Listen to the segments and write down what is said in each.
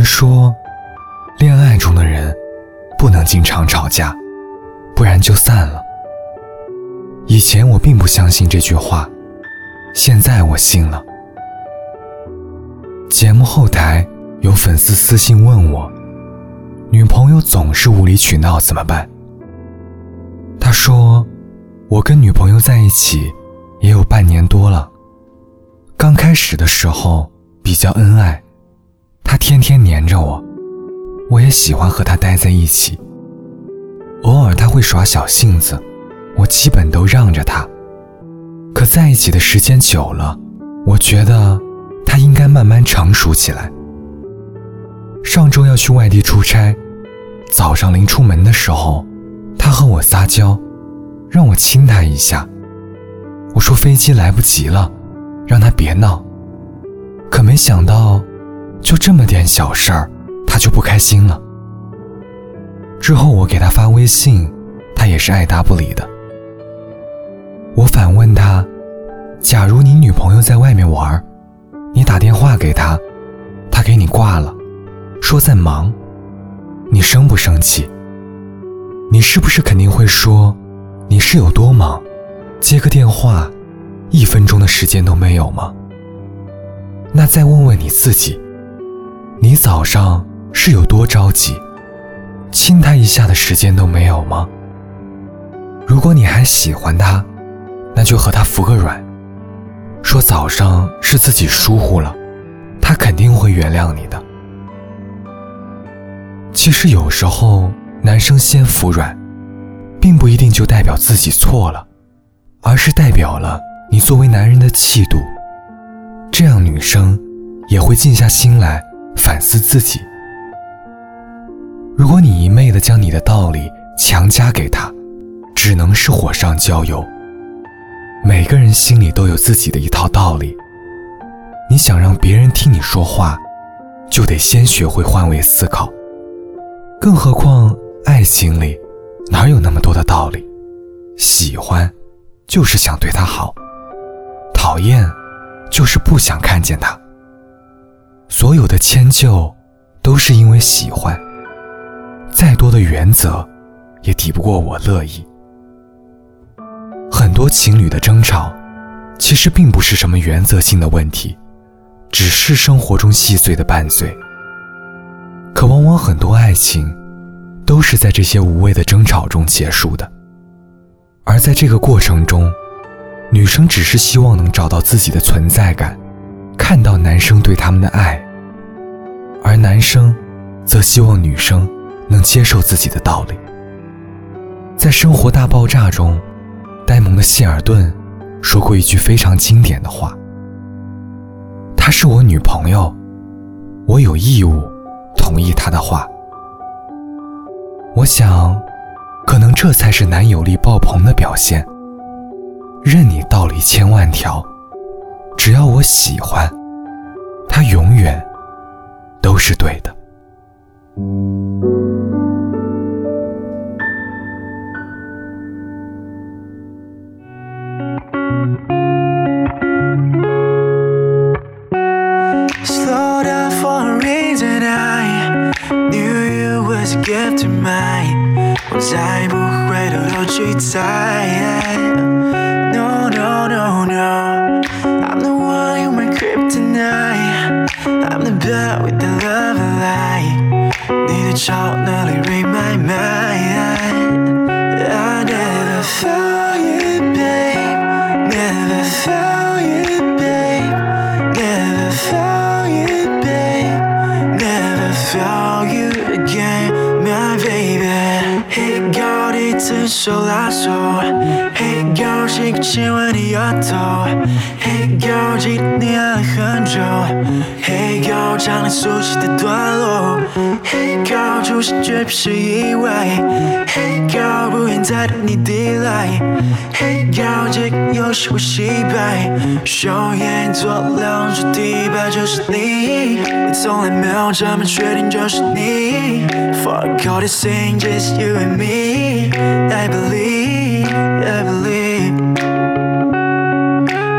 人说，恋爱中的人不能经常吵架，不然就散了。以前我并不相信这句话，现在我信了。节目后台有粉丝私信问我，女朋友总是无理取闹怎么办？他说，我跟女朋友在一起也有半年多了，刚开始的时候比较恩爱。他天天黏着我，我也喜欢和他待在一起。偶尔他会耍小性子，我基本都让着他。可在一起的时间久了，我觉得他应该慢慢成熟起来。上周要去外地出差，早上临出门的时候，他和我撒娇，让我亲他一下。我说飞机来不及了，让他别闹。可没想到。就这么点小事儿，他就不开心了。之后我给他发微信，他也是爱答不理的。我反问他：“假如你女朋友在外面玩，你打电话给她，她给你挂了，说在忙，你生不生气？你是不是肯定会说，你是有多忙，接个电话，一分钟的时间都没有吗？那再问问你自己。”你早上是有多着急，亲他一下的时间都没有吗？如果你还喜欢他，那就和他服个软，说早上是自己疏忽了，他肯定会原谅你的。其实有时候男生先服软，并不一定就代表自己错了，而是代表了你作为男人的气度，这样女生也会静下心来。反思自己。如果你一昧的将你的道理强加给他，只能是火上浇油。每个人心里都有自己的一套道理，你想让别人听你说话，就得先学会换位思考。更何况爱情里，哪有那么多的道理？喜欢，就是想对他好；讨厌，就是不想看见他。所有的迁就，都是因为喜欢。再多的原则，也抵不过我乐意。很多情侣的争吵，其实并不是什么原则性的问题，只是生活中细碎的拌嘴。可往往很多爱情，都是在这些无谓的争吵中结束的。而在这个过程中，女生只是希望能找到自己的存在感。看到男生对他们的爱，而男生则希望女生能接受自己的道理。在《生活大爆炸》中，呆萌的谢尔顿说过一句非常经典的话：“她是我女朋友，我有义务同意她的话。”我想，可能这才是男友力爆棚的表现。任你道理千万条，只要我喜欢。他永远都是对的。Gift of mine，我再不会偷偷去猜。No no no no，找哪里 read my mind Hey girl，习惯亲吻你额头。Hey girl，记得你爱了很久。Hey girl，唱你熟悉的段落。Hey girl，出现绝不是意外。Hey girl。dead in daylight 黑曜石又是我洗白硝烟做两只地板就是你。你从来没有这么确定就是你。Fuck all these things just you and me I believe, I believe.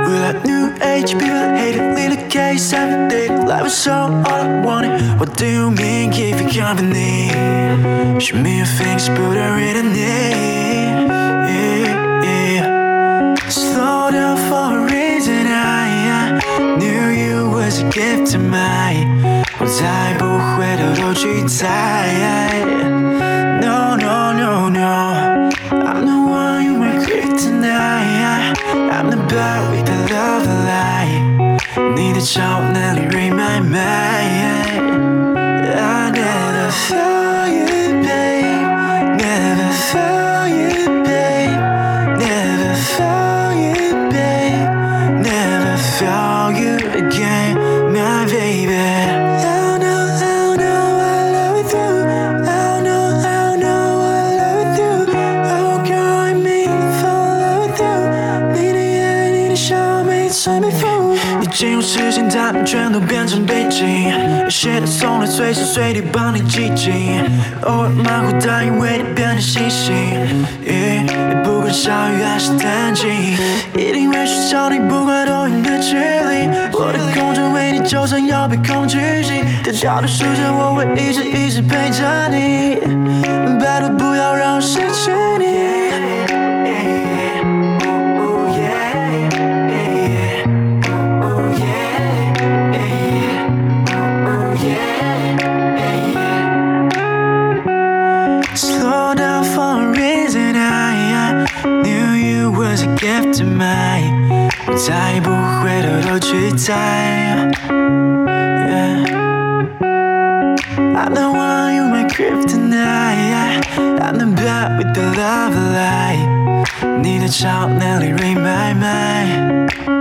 We're like new age people hating little case every day love so all I wanted. What do you mean keep you company? Show me your face, put her in a knee. Slow down for a reason. I, I knew you was a gift to my. 我再不回头都去猜。No no no no. I'm the one you make quick tonight. I'm the bad with the love alive. 你的超能力 read my 笑，每次每风。已经有时间，他们全都变成背景。有些人送了，随时随地帮你记紧。偶尔忙活，但因为你变成星星。Yeah, 也不管下雨还是天晴，一定会去找你，不管多远的距离。我的空间为你，就算要被恐惧心丢掉的时间，我会一直一直陪着你。拜托不要让我失去 Knew you was a gift to me，我再不回头都去猜。Yeah. I'm the one you my I'm the bad with the love light. light，你的笑哪里 ring my mind。